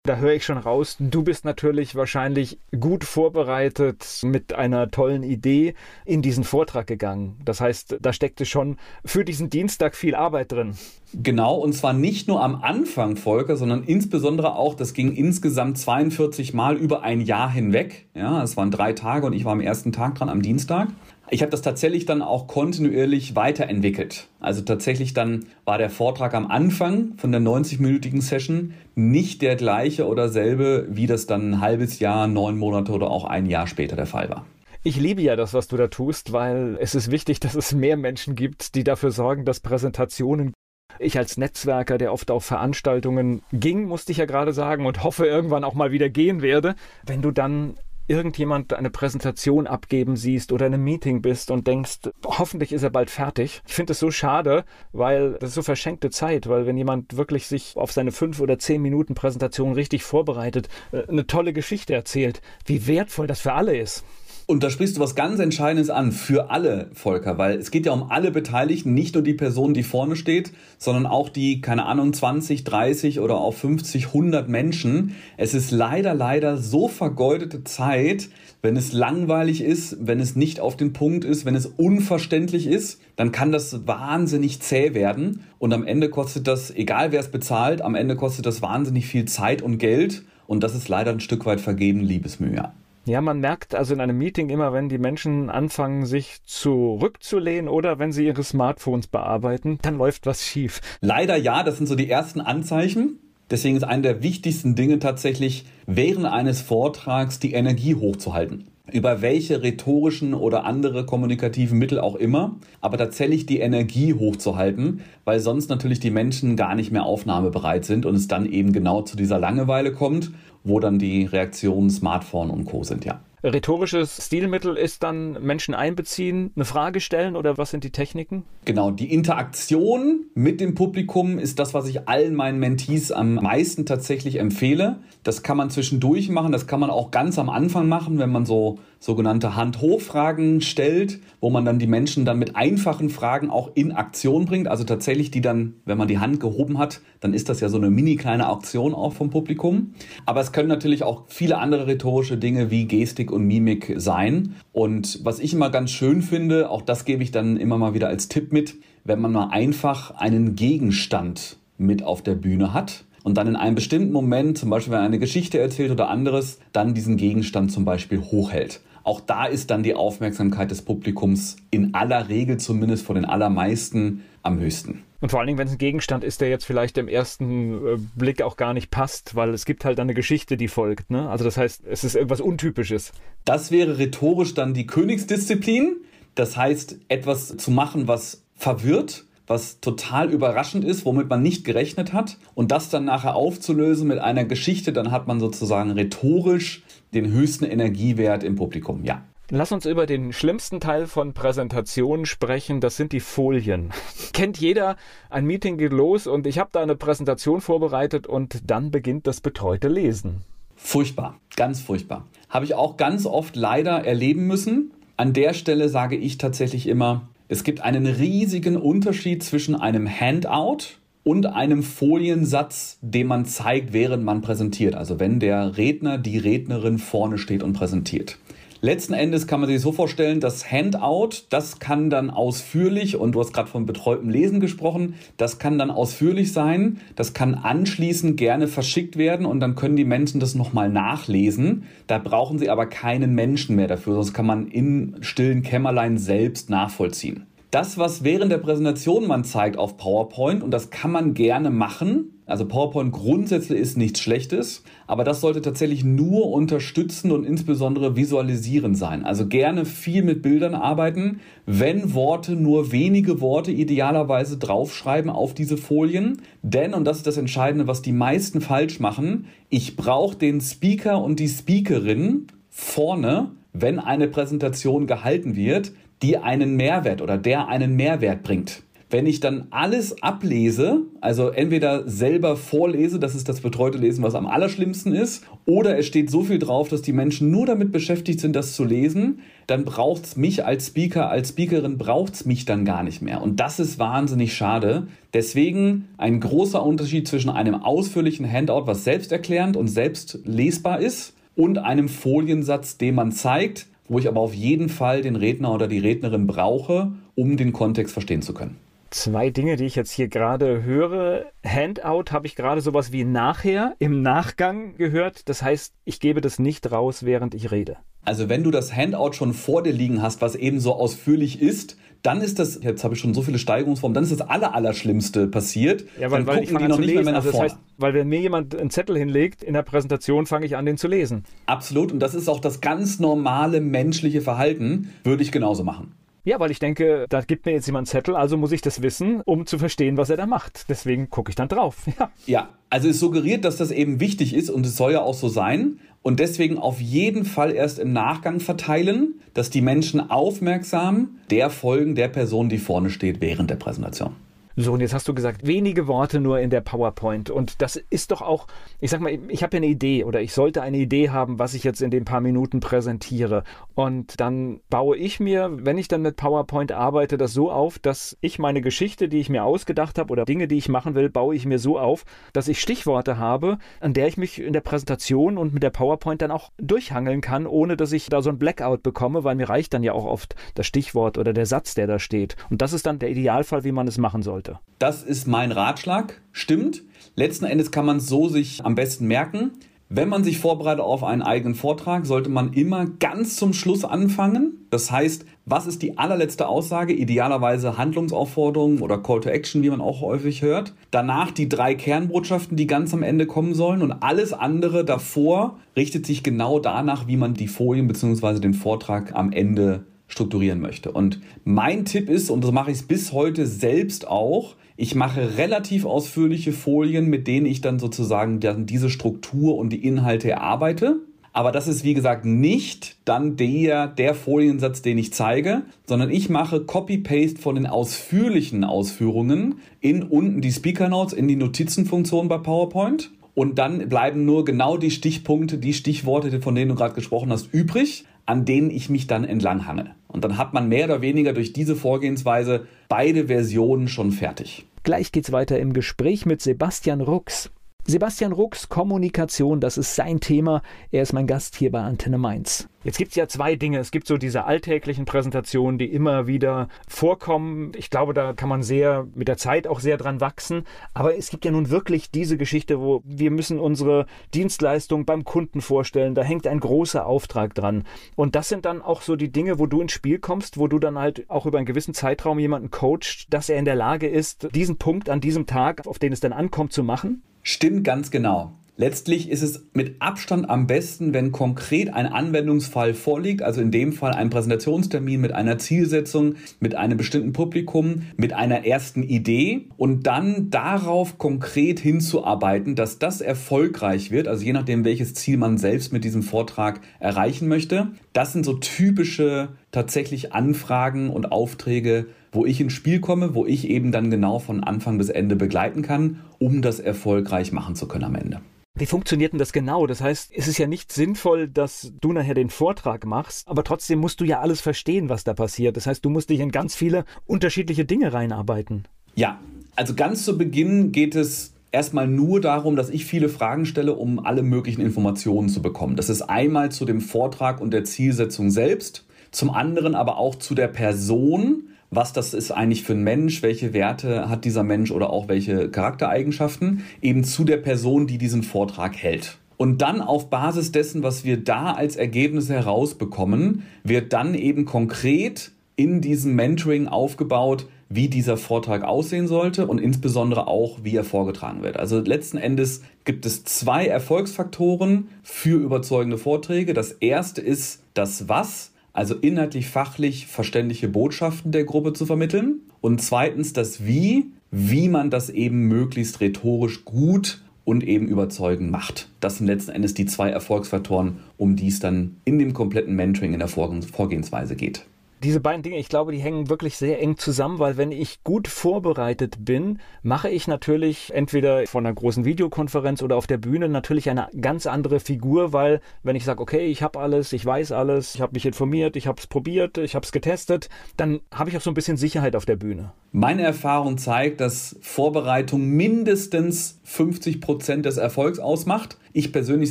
[SPEAKER 3] Da höre ich schon raus, du bist natürlich wahrscheinlich gut vorbereitet mit einer tollen Idee in diesen Vortrag gegangen. Das heißt, da steckte schon für diesen Dienstag viel Arbeit drin.
[SPEAKER 4] Genau, und zwar nicht nur am Anfang, Volker, sondern insbesondere auch, das ging insgesamt 42 Mal über ein Jahr hinweg. Ja, es waren drei Tage und ich war am ersten Tag dran, am Dienstag. Ich habe das tatsächlich dann auch kontinuierlich weiterentwickelt. Also tatsächlich dann war der Vortrag am Anfang von der 90-minütigen Session nicht der gleiche oder selbe, wie das dann ein halbes Jahr, neun Monate oder auch ein Jahr später der Fall war.
[SPEAKER 3] Ich liebe ja das, was du da tust, weil es ist wichtig, [laughs] dass es mehr Menschen gibt, die dafür sorgen, dass Präsentationen ich als Netzwerker, der oft auf Veranstaltungen ging, musste ich ja gerade sagen, und hoffe irgendwann auch mal wieder gehen werde, wenn du dann irgendjemand eine Präsentation abgeben siehst oder in einem Meeting bist und denkst, hoffentlich ist er bald fertig. Ich finde es so schade, weil das ist so verschenkte Zeit, weil wenn jemand wirklich sich auf seine fünf oder zehn Minuten Präsentation richtig vorbereitet, äh, eine tolle Geschichte erzählt, wie wertvoll das für alle ist.
[SPEAKER 4] Und da sprichst du was ganz Entscheidendes an für alle Volker, weil es geht ja um alle Beteiligten, nicht nur die Person, die vorne steht, sondern auch die, keine Ahnung, 20, 30 oder auch 50, 100 Menschen. Es ist leider, leider so vergeudete Zeit, wenn es langweilig ist, wenn es nicht auf den Punkt ist, wenn es unverständlich ist, dann kann das wahnsinnig zäh werden. Und am Ende kostet das, egal wer es bezahlt, am Ende kostet das wahnsinnig viel Zeit und Geld. Und das ist leider ein Stück weit vergeben Liebesmühe.
[SPEAKER 3] Ja, man merkt also in einem Meeting immer, wenn die Menschen anfangen, sich zurückzulehnen oder wenn sie ihre Smartphones bearbeiten, dann läuft was schief.
[SPEAKER 4] Leider ja, das sind so die ersten Anzeichen. Deswegen ist eine der wichtigsten Dinge tatsächlich, während eines Vortrags die Energie hochzuhalten. Über welche rhetorischen oder andere kommunikativen Mittel auch immer, aber tatsächlich die Energie hochzuhalten, weil sonst natürlich die Menschen gar nicht mehr aufnahmebereit sind und es dann eben genau zu dieser Langeweile kommt wo dann die Reaktionen Smartphone und Co. sind, ja.
[SPEAKER 3] Rhetorisches Stilmittel ist dann Menschen einbeziehen, eine Frage stellen oder was sind die Techniken?
[SPEAKER 4] Genau, die Interaktion mit dem Publikum ist das, was ich allen meinen Mentees am meisten tatsächlich empfehle. Das kann man zwischendurch machen, das kann man auch ganz am Anfang machen, wenn man so sogenannte Hand-Hoch-Fragen stellt, wo man dann die Menschen dann mit einfachen Fragen auch in Aktion bringt. Also tatsächlich die dann, wenn man die Hand gehoben hat, dann ist das ja so eine mini kleine Aktion auch vom Publikum. Aber es können natürlich auch viele andere rhetorische Dinge wie Gestik und Mimik sein. Und was ich immer ganz schön finde, auch das gebe ich dann immer mal wieder als Tipp mit, wenn man mal einfach einen Gegenstand mit auf der Bühne hat und dann in einem bestimmten Moment, zum Beispiel wenn er eine Geschichte erzählt oder anderes, dann diesen Gegenstand zum Beispiel hochhält. Auch da ist dann die Aufmerksamkeit des Publikums in aller Regel zumindest vor den allermeisten am höchsten.
[SPEAKER 3] Und vor allen Dingen, wenn es ein Gegenstand ist, der jetzt vielleicht im ersten äh, Blick auch gar nicht passt, weil es gibt halt eine Geschichte, die folgt. Ne? Also das heißt, es ist irgendwas Untypisches.
[SPEAKER 4] Das wäre rhetorisch dann die Königsdisziplin. Das heißt, etwas zu machen, was verwirrt, was total überraschend ist, womit man nicht gerechnet hat. Und das dann nachher aufzulösen mit einer Geschichte, dann hat man sozusagen rhetorisch den höchsten Energiewert im Publikum. Ja.
[SPEAKER 3] Lass uns über den schlimmsten Teil von Präsentationen sprechen. Das sind die Folien. [laughs] Kennt jeder, ein Meeting geht los und ich habe da eine Präsentation vorbereitet und dann beginnt das betreute Lesen.
[SPEAKER 4] Furchtbar, ganz furchtbar. Habe ich auch ganz oft leider erleben müssen. An der Stelle sage ich tatsächlich immer, es gibt einen riesigen Unterschied zwischen einem Handout und einem Foliensatz, den man zeigt, während man präsentiert. Also wenn der Redner, die Rednerin vorne steht und präsentiert. Letzten Endes kann man sich so vorstellen, das Handout, das kann dann ausführlich, und du hast gerade von betreutem Lesen gesprochen, das kann dann ausführlich sein, das kann anschließend gerne verschickt werden und dann können die Menschen das nochmal nachlesen. Da brauchen sie aber keinen Menschen mehr dafür, sonst kann man im stillen Kämmerlein selbst nachvollziehen. Das, was während der Präsentation man zeigt auf PowerPoint, und das kann man gerne machen, also PowerPoint grundsätzlich ist nichts Schlechtes, aber das sollte tatsächlich nur unterstützen und insbesondere visualisieren sein. Also gerne viel mit Bildern arbeiten, wenn Worte nur wenige Worte idealerweise draufschreiben auf diese Folien. Denn, und das ist das Entscheidende, was die meisten falsch machen, ich brauche den Speaker und die Speakerin vorne, wenn eine Präsentation gehalten wird, die einen Mehrwert oder der einen Mehrwert bringt. Wenn ich dann alles ablese, also entweder selber vorlese, das ist das betreute Lesen, was am allerschlimmsten ist, oder es steht so viel drauf, dass die Menschen nur damit beschäftigt sind, das zu lesen, dann braucht es mich als Speaker, als Speakerin braucht es mich dann gar nicht mehr. Und das ist wahnsinnig schade. Deswegen ein großer Unterschied zwischen einem ausführlichen Handout, was selbsterklärend und selbst lesbar ist, und einem Foliensatz, den man zeigt, wo ich aber auf jeden Fall den Redner oder die Rednerin brauche, um den Kontext verstehen zu können.
[SPEAKER 3] Zwei Dinge, die ich jetzt hier gerade höre. Handout habe ich gerade sowas wie nachher, im Nachgang gehört. Das heißt, ich gebe das nicht raus, während ich rede.
[SPEAKER 4] Also wenn du das Handout schon vor dir liegen hast, was eben so ausführlich ist, dann ist das, jetzt habe ich schon so viele Steigerungsformen, dann ist das aller, Allerschlimmste passiert.
[SPEAKER 3] Ja, weil,
[SPEAKER 4] dann
[SPEAKER 3] weil ich
[SPEAKER 4] die noch nicht
[SPEAKER 3] lesen.
[SPEAKER 4] mehr nach
[SPEAKER 3] also das
[SPEAKER 4] vorne.
[SPEAKER 3] heißt, weil wenn mir jemand einen Zettel hinlegt in der Präsentation, fange ich an, den zu lesen.
[SPEAKER 4] Absolut. Und das ist auch das ganz normale menschliche Verhalten, würde ich genauso machen.
[SPEAKER 3] Ja, weil ich denke, da gibt mir jetzt jemand einen Zettel, also muss ich das wissen, um zu verstehen, was er da macht. Deswegen gucke ich dann drauf. [laughs] Ja.
[SPEAKER 4] Ja, also es suggeriert, dass das eben wichtig ist und es soll ja auch so sein. Und deswegen auf jeden Fall erst im Nachgang verteilen, dass die Menschen aufmerksam der folgen der Person, die vorne steht während der Präsentation.
[SPEAKER 3] So, und jetzt hast du gesagt, wenige Worte nur in der PowerPoint. Und das ist doch auch, ich sag mal, ich habe ja eine Idee oder ich sollte eine Idee haben, was ich jetzt in den paar Minuten präsentiere. Und dann baue ich mir, wenn ich dann mit PowerPoint arbeite, das so auf, dass ich meine Geschichte, die ich mir ausgedacht habe oder Dinge, die ich machen will, baue ich mir so auf, dass ich Stichworte habe, an der ich mich in der Präsentation und mit der PowerPoint dann auch durchhangeln kann, ohne dass ich da so ein Blackout bekomme, weil mir reicht dann ja auch oft das Stichwort oder der Satz, der da steht. Und das ist dann der Idealfall, wie man es machen sollte sollte.
[SPEAKER 4] Das ist mein Ratschlag. Stimmt. Letzten Endes kann man es so sich am besten merken. Wenn man sich vorbereitet auf einen eigenen Vortrag, sollte man immer ganz zum Schluss anfangen. Das heißt, was ist die allerletzte Aussage? Idealerweise Handlungsaufforderungen oder Call to Action, wie man auch häufig hört. Danach die drei Kernbotschaften, die ganz am Ende kommen sollen. Und alles andere davor richtet sich genau danach, wie man die Folien bzw. den Vortrag am Ende strukturieren möchte. Und mein Tipp ist, und das mache ich bis heute selbst auch, ich mache relativ ausführliche Folien, mit denen ich dann sozusagen dann diese Struktur und die Inhalte erarbeite. Aber das ist, wie gesagt, nicht dann der, der Foliensatz, den ich zeige, sondern ich mache Copy-Paste von den ausführlichen Ausführungen in unten die Speaker Notes, in die Notizenfunktion bei PowerPoint. Und dann bleiben nur genau die Stichpunkte, die Stichworte, von denen du gerade gesprochen hast, übrig, an denen ich mich dann entlanghange. Und dann hat man mehr oder weniger durch diese Vorgehensweise beide Versionen schon fertig.
[SPEAKER 3] Gleich geht's weiter im Gespräch mit Sebastian Rux. Sebastian Rux, Kommunikation, das ist sein Thema. Er ist mein Gast hier bei Antenne Mainz. Jetzt gibt es ja zwei Dinge. Es gibt so diese alltäglichen Präsentationen, die immer wieder vorkommen. Ich glaube, da kann man sehr mit der Zeit auch sehr dran wachsen. Aber es gibt ja nun wirklich diese Geschichte, wo wir müssen unsere Dienstleistung beim Kunden vorstellen. Da hängt ein großer Auftrag dran. Und das sind dann auch so die Dinge, wo du ins Spiel kommst, wo du dann halt auch über einen gewissen Zeitraum jemanden coachst, dass er in der Lage ist, diesen Punkt an diesem Tag, auf den es dann ankommt, zu machen.
[SPEAKER 4] Stimmt ganz genau. Letztlich ist es mit Abstand am besten, wenn konkret ein Anwendungsfall vorliegt, also in dem Fall ein Präsentationstermin mit einer Zielsetzung, mit einem bestimmten Publikum, mit einer ersten Idee und dann darauf konkret hinzuarbeiten, dass das erfolgreich wird, also je nachdem, welches Ziel man selbst mit diesem Vortrag erreichen möchte. Das sind so typische tatsächlich Anfragen und Aufträge, wo ich ins Spiel komme, wo ich eben dann genau von Anfang bis Ende begleiten kann, um das erfolgreich machen zu können am Ende.
[SPEAKER 3] Wie funktioniert denn das genau? Das heißt, es ist ja nicht sinnvoll, dass du nachher den Vortrag machst, aber trotzdem musst du ja alles verstehen, was da passiert. Das heißt, du musst dich in ganz viele unterschiedliche Dinge reinarbeiten.
[SPEAKER 4] Ja, also ganz zu Beginn geht es erstmal nur darum, dass ich viele Fragen stelle, um alle möglichen Informationen zu bekommen. Das ist einmal zu dem Vortrag und der Zielsetzung selbst, zum anderen aber auch zu der Person, was das ist eigentlich für ein Mensch, welche Werte hat dieser Mensch oder auch welche Charaktereigenschaften, eben zu der Person, die diesen Vortrag hält. Und dann auf Basis dessen, was wir da als Ergebnisse herausbekommen, wird dann eben konkret in diesem Mentoring aufgebaut, wie dieser Vortrag aussehen sollte und insbesondere auch, wie er vorgetragen wird. Also letzten Endes gibt es zwei Erfolgsfaktoren für überzeugende Vorträge. Das erste ist das Was, also inhaltlich fachlich verständliche Botschaften der Gruppe zu vermitteln. Und zweitens das Wie, wie man das eben möglichst rhetorisch gut und eben überzeugend macht. Das sind letzten Endes die zwei Erfolgsfaktoren, um die es dann in dem kompletten Mentoring in der Vorgehensweise geht
[SPEAKER 3] diese beiden Dinge, ich glaube, die hängen wirklich sehr eng zusammen, weil wenn ich gut vorbereitet bin, mache ich natürlich entweder von einer großen Videokonferenz oder auf der Bühne natürlich eine ganz andere Figur, weil wenn ich sage, okay, ich habe alles, ich weiß alles, ich habe mich informiert, ich habe es probiert, ich habe es getestet, dann habe ich auch so ein bisschen Sicherheit auf der Bühne.
[SPEAKER 4] Meine Erfahrung zeigt, dass Vorbereitung mindestens 50 Prozent des Erfolgs ausmacht. Ich persönlich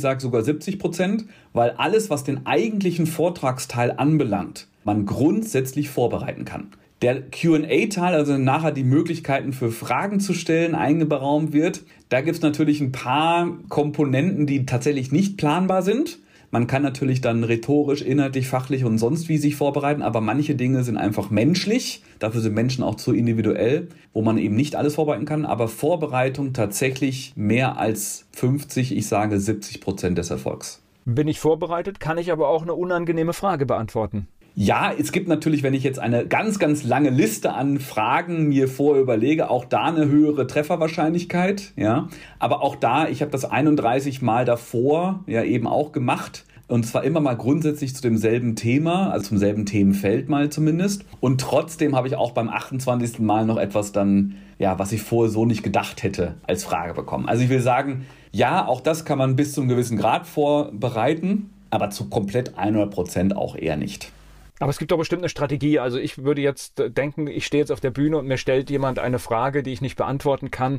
[SPEAKER 4] sage sogar 70 Prozent, weil alles, was den eigentlichen Vortragsteil anbelangt, man grundsätzlich vorbereiten kann. Der QA-Teil, also nachher die Möglichkeiten für Fragen zu stellen, eingeberaumt wird, da gibt es natürlich ein paar Komponenten, die tatsächlich nicht planbar sind. Man kann natürlich dann rhetorisch, inhaltlich, fachlich und sonst wie sich vorbereiten, aber manche Dinge sind einfach menschlich. Dafür sind Menschen auch zu individuell, wo man eben nicht alles vorbereiten kann. Aber Vorbereitung tatsächlich mehr als 50, ich sage 70 Prozent des Erfolgs.
[SPEAKER 3] Bin ich vorbereitet, kann ich aber auch eine unangenehme Frage beantworten.
[SPEAKER 4] Ja, es gibt natürlich, wenn ich jetzt eine ganz, ganz lange Liste an Fragen mir vorher überlege, auch da eine höhere Trefferwahrscheinlichkeit. Ja, aber auch da, ich habe das 31 Mal davor ja eben auch gemacht. Und zwar immer mal grundsätzlich zu demselben Thema, also zum selben Themenfeld mal zumindest. Und trotzdem habe ich auch beim 28. Mal noch etwas dann, ja, was ich vorher so nicht gedacht hätte, als Frage bekommen. Also ich will sagen, ja, auch das kann man bis zu einem gewissen Grad vorbereiten, aber zu komplett 100 Prozent auch eher nicht.
[SPEAKER 3] Aber es gibt doch bestimmt eine Strategie. Also ich würde jetzt denken, ich stehe jetzt auf der Bühne und mir stellt jemand eine Frage, die ich nicht beantworten kann.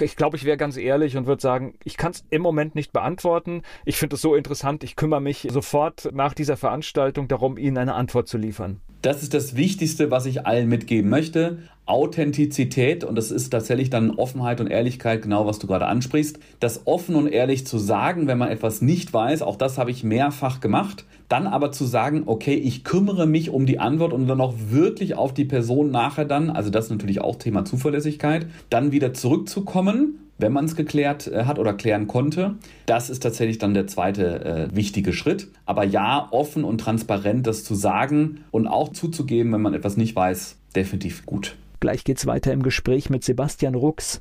[SPEAKER 3] Ich glaube, ich wäre ganz ehrlich und würde sagen, ich kann es im Moment nicht beantworten. Ich finde es so interessant. Ich kümmere mich sofort nach dieser Veranstaltung darum, Ihnen eine Antwort zu liefern.
[SPEAKER 4] Das ist das Wichtigste, was ich allen mitgeben möchte. Authentizität und das ist tatsächlich dann Offenheit und Ehrlichkeit, genau was du gerade ansprichst. Das offen und ehrlich zu sagen, wenn man etwas nicht weiß, auch das habe ich mehrfach gemacht. Dann aber zu sagen, okay, ich kümmere mich um die Antwort und dann auch wirklich auf die Person nachher dann, also das ist natürlich auch Thema Zuverlässigkeit, dann wieder zurückzukommen wenn man es geklärt äh, hat oder klären konnte. Das ist tatsächlich dann der zweite äh, wichtige Schritt. Aber ja, offen und transparent das zu sagen und auch zuzugeben, wenn man etwas nicht weiß, definitiv gut.
[SPEAKER 3] Gleich geht's weiter im Gespräch mit Sebastian Rux.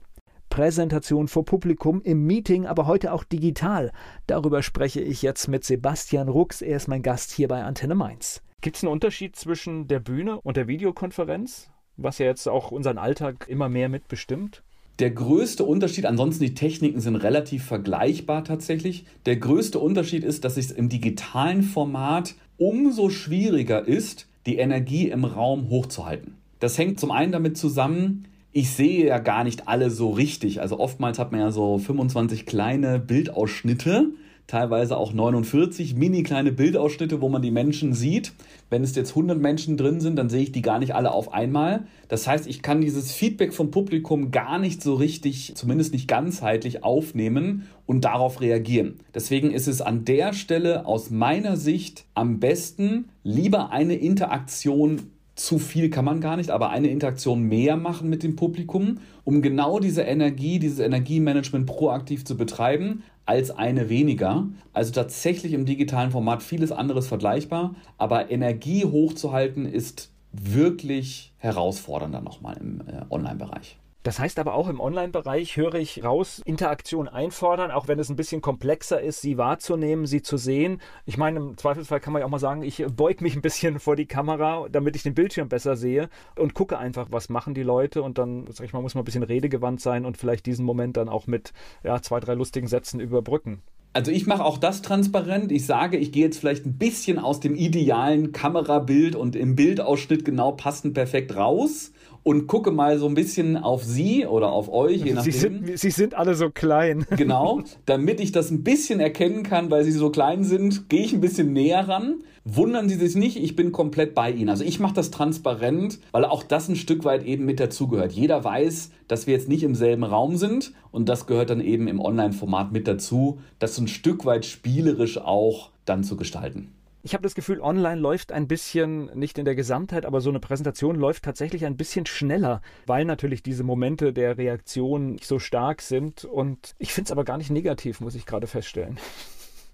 [SPEAKER 3] Präsentation vor Publikum im Meeting, aber heute auch digital. Darüber spreche ich jetzt mit Sebastian Rux. Er ist mein Gast hier bei Antenne Mainz. Gibt es einen Unterschied zwischen der Bühne und der Videokonferenz, was ja jetzt auch unseren Alltag immer mehr mitbestimmt?
[SPEAKER 4] Der größte Unterschied, ansonsten die Techniken sind relativ vergleichbar tatsächlich. Der größte Unterschied ist, dass es im digitalen Format umso schwieriger ist, die Energie im Raum hochzuhalten. Das hängt zum einen damit zusammen, ich sehe ja gar nicht alle so richtig. Also oftmals hat man ja so 25 kleine Bildausschnitte, teilweise auch 49 mini kleine Bildausschnitte, wo man die Menschen sieht. Wenn es jetzt 100 Menschen drin sind, dann sehe ich die gar nicht alle auf einmal. Das heißt, ich kann dieses Feedback vom Publikum gar nicht so richtig, zumindest nicht ganzheitlich aufnehmen und darauf reagieren. Deswegen ist es an der Stelle aus meiner Sicht am besten, lieber eine Interaktion zu viel kann man gar nicht, aber eine Interaktion mehr machen mit dem Publikum, um genau diese Energie, dieses Energiemanagement proaktiv zu betreiben, als eine weniger. Also tatsächlich im digitalen Format vieles anderes vergleichbar, aber Energie hochzuhalten ist wirklich herausfordernder nochmal im äh, Online-Bereich.
[SPEAKER 3] Das heißt aber auch im Online-Bereich höre ich raus, Interaktion einfordern, auch wenn es ein bisschen komplexer ist, sie wahrzunehmen, sie zu sehen. Ich meine, im Zweifelsfall kann man ja auch mal sagen, ich beug mich ein bisschen vor die Kamera, damit ich den Bildschirm besser sehe und gucke einfach, was machen die Leute und dann, sag ich mal, muss man ein bisschen redegewandt sein und vielleicht diesen Moment dann auch mit ja, zwei, drei lustigen Sätzen überbrücken.
[SPEAKER 4] Also ich mache auch das transparent. Ich sage, ich gehe jetzt vielleicht ein bisschen aus dem idealen Kamerabild und im Bildausschnitt genau passend perfekt raus und gucke mal so ein bisschen auf Sie oder auf euch, je nachdem.
[SPEAKER 3] Sie sind, Sie sind alle so klein. [laughs]
[SPEAKER 4] Genau, damit ich das ein bisschen erkennen kann, weil Sie so klein sind, gehe ich ein bisschen näher ran. Wundern Sie sich nicht, ich bin komplett bei Ihnen. Also ich mache das transparent, weil auch das ein Stück weit eben mit dazugehört. Jeder weiß, dass wir jetzt nicht im selben Raum sind und das gehört dann eben im Online-Format mit dazu, das ein Stück weit spielerisch auch dann zu gestalten.
[SPEAKER 3] Ich habe das Gefühl, online läuft ein bisschen, nicht in der Gesamtheit, aber so eine Präsentation läuft tatsächlich ein bisschen schneller, weil natürlich diese Momente der Reaktion so stark sind. Und ich finde es aber gar nicht negativ, muss ich gerade feststellen.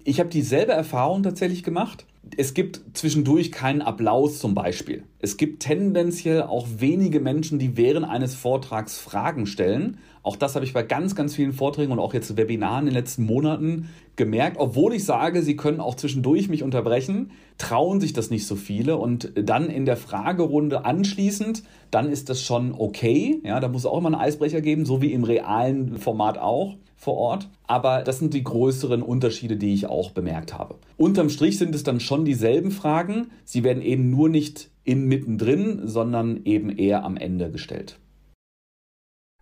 [SPEAKER 4] Ich habe dieselbe Erfahrung tatsächlich gemacht. Es gibt zwischendurch keinen Applaus zum Beispiel. Es gibt tendenziell auch wenige Menschen, die während eines Vortrags Fragen stellen. Auch das habe ich bei ganz, ganz vielen Vorträgen und auch jetzt Webinaren in den letzten Monaten gemerkt. Obwohl ich sage, sie können auch zwischendurch mich unterbrechen, trauen sich das nicht so viele. Und dann in der Fragerunde anschließend, dann ist das schon okay. Ja, da muss es auch immer einen Eisbrecher geben, so wie im realen Format auch vor Ort. Aber das sind die größeren Unterschiede, die ich auch bemerkt habe. Unterm Strich sind es dann schon dieselben Fragen. Sie werden eben nur nicht in mittendrin, sondern eben eher am Ende gestellt.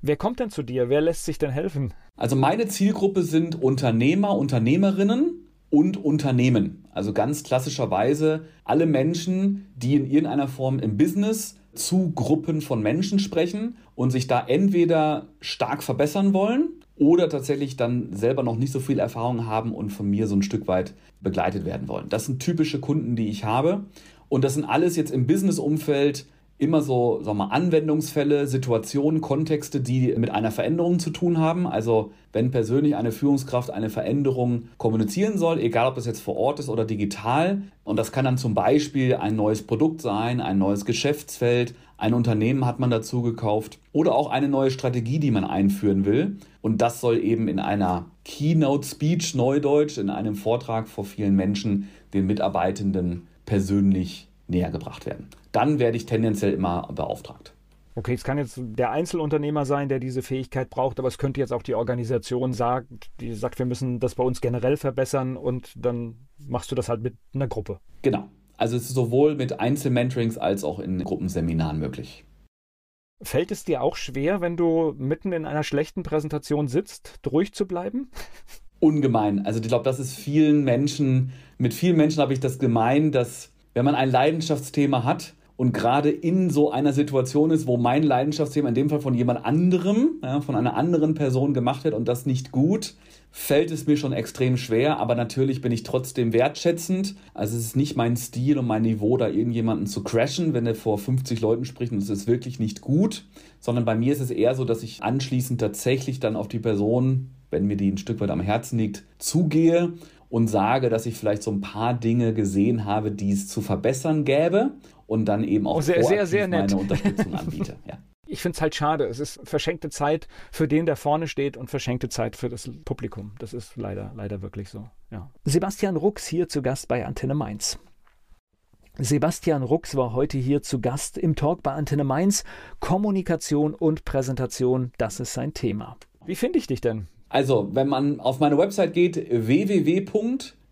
[SPEAKER 3] Wer kommt denn zu dir? Wer lässt sich denn helfen?
[SPEAKER 4] Also meine Zielgruppe sind Unternehmer, Unternehmerinnen und Unternehmen. Also ganz klassischerweise alle Menschen, die in irgendeiner Form im Business zu Gruppen von Menschen sprechen und sich da entweder stark verbessern wollen oder tatsächlich dann selber noch nicht so viel Erfahrung haben und von mir so ein Stück weit begleitet werden wollen. Das sind typische Kunden, die ich habe. Und das sind alles jetzt im Business-Umfeld immer so, sagen wir mal, Anwendungsfälle, Situationen, Kontexte, die mit einer Veränderung zu tun haben. Also wenn persönlich eine Führungskraft eine Veränderung kommunizieren soll, egal ob das jetzt vor Ort ist oder digital. Und das kann dann zum Beispiel ein neues Produkt sein, ein neues Geschäftsfeld, ein Unternehmen hat man dazu gekauft oder auch eine neue Strategie, die man einführen will. Und das soll eben in einer Keynote Speech Neudeutsch, in einem Vortrag vor vielen Menschen, den Mitarbeitenden persönlich näher gebracht werden. Dann werde ich tendenziell immer beauftragt.
[SPEAKER 3] Okay, es kann jetzt der Einzelunternehmer sein, der diese Fähigkeit braucht, aber es könnte jetzt auch die Organisation sagen, die sagt, wir müssen das bei uns generell verbessern und dann machst du das halt mit einer Gruppe.
[SPEAKER 4] Genau. Also es ist sowohl mit Einzelmentorings als auch in Gruppenseminaren möglich.
[SPEAKER 3] Fällt es dir auch schwer, wenn du mitten in einer schlechten Präsentation sitzt, ruhig zu bleiben? [laughs]
[SPEAKER 4] Ungemein. Also ich glaube, das ist vielen Menschen, mit vielen Menschen habe ich das gemein, dass wenn man ein Leidenschaftsthema hat und gerade in so einer Situation ist, wo mein Leidenschaftsthema in dem Fall von jemand anderem, ja, von einer anderen Person gemacht wird und das nicht gut, fällt es mir schon extrem schwer, aber natürlich bin ich trotzdem wertschätzend. Also es ist nicht mein Stil und mein Niveau, da irgendjemanden zu crashen, wenn er vor 50 Leuten spricht und es ist wirklich nicht gut, sondern bei mir ist es eher so, dass ich anschließend tatsächlich dann auf die Person, wenn mir die ein Stück weit am Herzen liegt, zugehe und sage, dass ich vielleicht so ein paar Dinge gesehen habe, die es zu verbessern gäbe und dann eben auch
[SPEAKER 3] oh, sehr, sehr, sehr
[SPEAKER 4] meine Unterstützung [laughs] anbiete. Ja.
[SPEAKER 3] Ich finde es halt schade. Es ist verschenkte Zeit für den, der vorne steht und verschenkte Zeit für das Publikum. Das ist leider, leider wirklich so. Ja. Sebastian Rux hier zu Gast bei Antenne Mainz. Sebastian Rux war heute hier zu Gast im Talk bei Antenne Mainz. Kommunikation und Präsentation, das ist sein Thema. Wie finde ich dich denn?
[SPEAKER 4] Also, wenn man auf meine Website geht,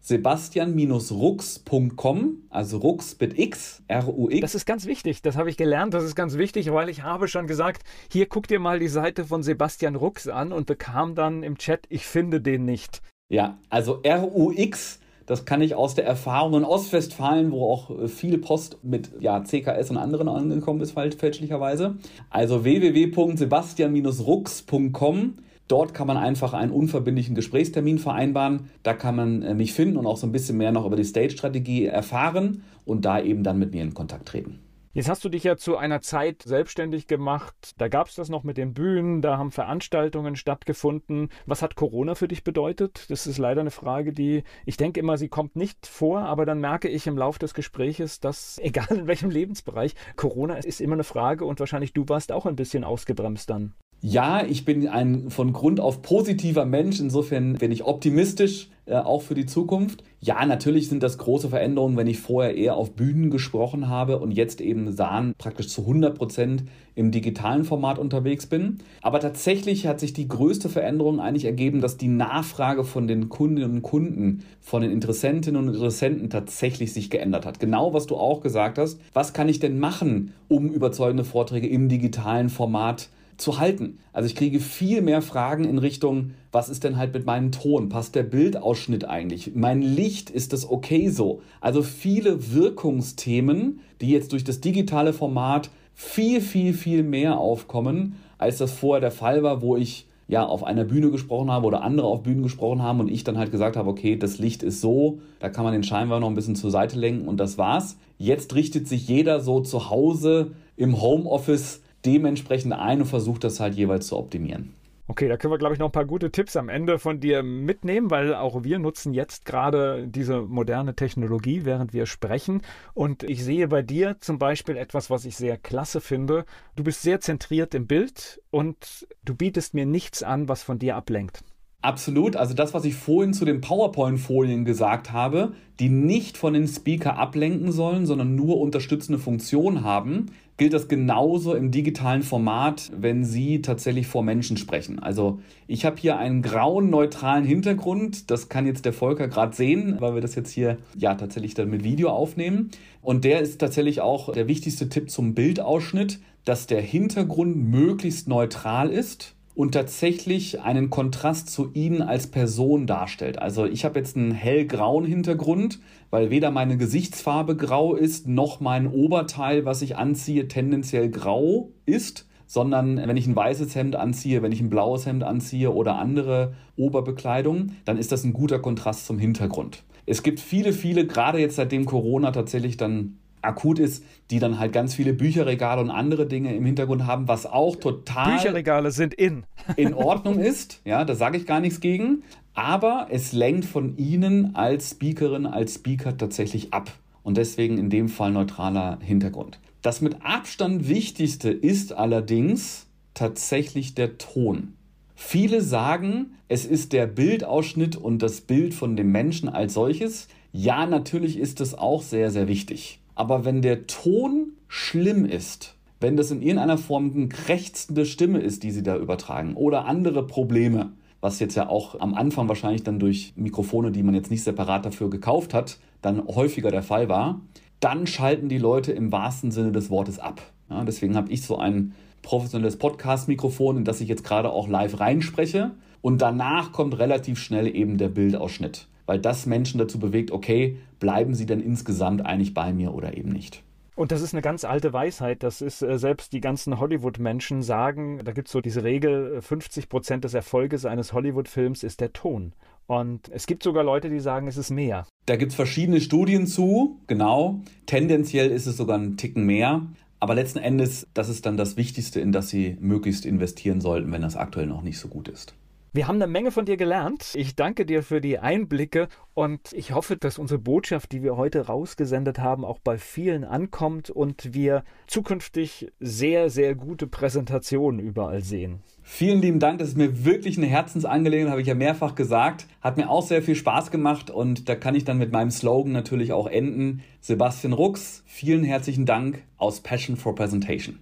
[SPEAKER 4] www.sebastian-rux.com, also Rux mit X, R-U-X.
[SPEAKER 3] Das ist ganz wichtig, das habe ich gelernt, das ist ganz wichtig, weil ich habe schon gesagt, hier guck dir mal die Seite von Sebastian Rux an und bekam dann im Chat, ich finde den nicht.
[SPEAKER 4] Ja, also R-U-X, das kann ich aus der Erfahrung in Ostwestfalen, wo auch äh, viel Post mit ja, CKS und anderen angekommen ist, fälschlicherweise. Also www.sebastian-rux.com Dort kann man einfach einen unverbindlichen Gesprächstermin vereinbaren. Da kann man äh, mich finden und auch so ein bisschen mehr noch über die Stage-Strategie erfahren und da eben dann mit mir in Kontakt treten.
[SPEAKER 3] Jetzt hast du dich ja zu einer Zeit selbstständig gemacht. Da gab es das noch mit den Bühnen, da haben Veranstaltungen stattgefunden. Was hat Corona für dich bedeutet? Das ist leider eine Frage, die ich denke immer, sie kommt nicht vor, aber dann merke ich im Laufe des Gespräches, dass [laughs] egal in welchem Lebensbereich, Corona ist immer eine Frage und wahrscheinlich du warst auch ein bisschen ausgebremst dann.
[SPEAKER 4] Ja, ich bin ein von Grund auf positiver Mensch. Insofern bin ich optimistisch, äh, auch für die Zukunft. Ja, natürlich sind das große Veränderungen, wenn ich vorher eher auf Bühnen gesprochen habe und jetzt eben sahen praktisch zu 100 Prozent im digitalen Format unterwegs bin. Aber tatsächlich hat sich die größte Veränderung eigentlich ergeben, dass die Nachfrage von den Kundinnen und Kunden, von den Interessentinnen und Interessenten tatsächlich sich geändert hat. Genau was du auch gesagt hast. Was kann ich denn machen, um überzeugende Vorträge im digitalen Format zu halten. Also ich kriege viel mehr Fragen in Richtung, was ist denn halt mit meinem Ton? Passt der Bildausschnitt eigentlich? Mein Licht, ist das okay so? Also viele Wirkungsthemen, die jetzt durch das digitale Format viel, viel, viel mehr aufkommen, als das vorher der Fall war, wo ich ja auf einer Bühne gesprochen habe oder andere auf Bühnen gesprochen haben und ich dann halt gesagt habe, okay, das Licht ist so, da kann man den Scheinwerfer noch ein bisschen zur Seite lenken und das war's. Jetzt richtet sich jeder so zu Hause im Homeoffice dementsprechend ein und versucht das halt jeweils zu optimieren.
[SPEAKER 3] Okay, da können wir, glaube ich, noch ein paar gute Tipps am Ende von dir mitnehmen, weil auch wir nutzen jetzt gerade diese moderne Technologie, während wir sprechen. Und ich sehe bei dir zum Beispiel etwas, was ich sehr klasse finde. Du bist sehr zentriert im Bild und du bietest mir nichts an, was von dir ablenkt.
[SPEAKER 4] Absolut. Also das, was ich vorhin zu den PowerPoint-Folien gesagt habe, die nicht von den Speaker ablenken sollen, sondern nur unterstützende Funktionen haben, gilt das genauso im digitalen Format, wenn Sie tatsächlich vor Menschen sprechen. Also ich habe hier einen grauen, neutralen Hintergrund. Das kann jetzt der Volker gerade sehen, weil wir das jetzt hier ja tatsächlich dann mit Video aufnehmen. Und der ist tatsächlich auch der wichtigste Tipp zum Bildausschnitt, dass der Hintergrund möglichst neutral ist und tatsächlich einen Kontrast zu Ihnen als Person darstellt. Also ich habe jetzt einen hellgrauen Hintergrund, weil weder meine Gesichtsfarbe grau ist, noch mein Oberteil, was ich anziehe, tendenziell grau ist, sondern wenn ich ein weißes Hemd anziehe, wenn ich ein blaues Hemd anziehe oder andere Oberbekleidung, dann ist das ein guter Kontrast zum Hintergrund. Es gibt viele, viele, gerade jetzt seitdem Corona tatsächlich dann akut ist, die dann halt ganz viele Bücherregale und andere Dinge im Hintergrund haben, was auch total
[SPEAKER 3] Bücherregale sind in
[SPEAKER 4] in Ordnung ist. Ja, da sage ich gar nichts gegen. Aber es lenkt von Ihnen als Speakerin, als Speaker tatsächlich ab. Und deswegen in dem Fall neutraler Hintergrund. Das mit Abstand Wichtigste ist allerdings tatsächlich der Ton. Viele sagen, es ist der Bildausschnitt und das Bild von dem Menschen als solches. Ja, natürlich ist es auch sehr, sehr wichtig. Aber wenn der Ton schlimm ist, wenn das in irgendeiner Form eine krächzende Stimme ist, die sie da übertragen oder andere Probleme, was jetzt ja auch am Anfang wahrscheinlich dann durch Mikrofone, die man jetzt nicht separat dafür gekauft hat, dann häufiger der Fall war, dann schalten die Leute im wahrsten Sinne des Wortes ab. Ja, deswegen habe ich so ein professionelles Podcast-Mikrofon, in das ich jetzt gerade auch live reinspreche. Und danach kommt relativ schnell eben der Bildausschnitt, weil das Menschen dazu bewegt, okay, bleiben sie denn insgesamt eigentlich bei mir oder eben nicht.
[SPEAKER 3] Und das ist eine ganz alte Weisheit. Das ist äh, selbst die ganzen Hollywood-Menschen sagen, da gibt es so diese Regel, 50 Prozent des Erfolges eines Hollywood-Films ist der Ton. Und es gibt sogar Leute, die sagen, es ist mehr.
[SPEAKER 4] Da gibt es verschiedene Studien zu, genau. Tendenziell ist es sogar ein Ticken mehr. Aber letzten Endes, das ist dann das Wichtigste, in das Sie möglichst investieren sollten, wenn das aktuell noch nicht so gut ist.
[SPEAKER 3] Wir haben eine Menge von dir gelernt. Ich danke dir für die Einblicke und ich hoffe, dass unsere Botschaft, die wir heute rausgesendet haben, auch bei vielen ankommt und wir zukünftig sehr, sehr gute Präsentationen überall sehen.
[SPEAKER 4] Vielen lieben Dank, das ist mir wirklich eine Herzensangelegenheit, habe ich ja mehrfach gesagt. Hat mir auch sehr viel Spaß gemacht und da kann ich dann mit meinem Slogan natürlich auch enden. Sebastian Rux, vielen herzlichen Dank aus Passion for Presentation.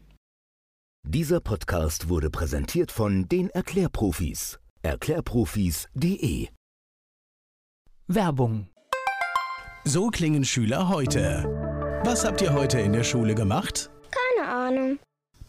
[SPEAKER 2] Dieser Podcast wurde präsentiert von den Erklärprofis. Erklärprofis.de
[SPEAKER 1] Werbung. So klingen Schüler heute. Was habt ihr heute in der Schule gemacht?
[SPEAKER 5] Keine Ahnung.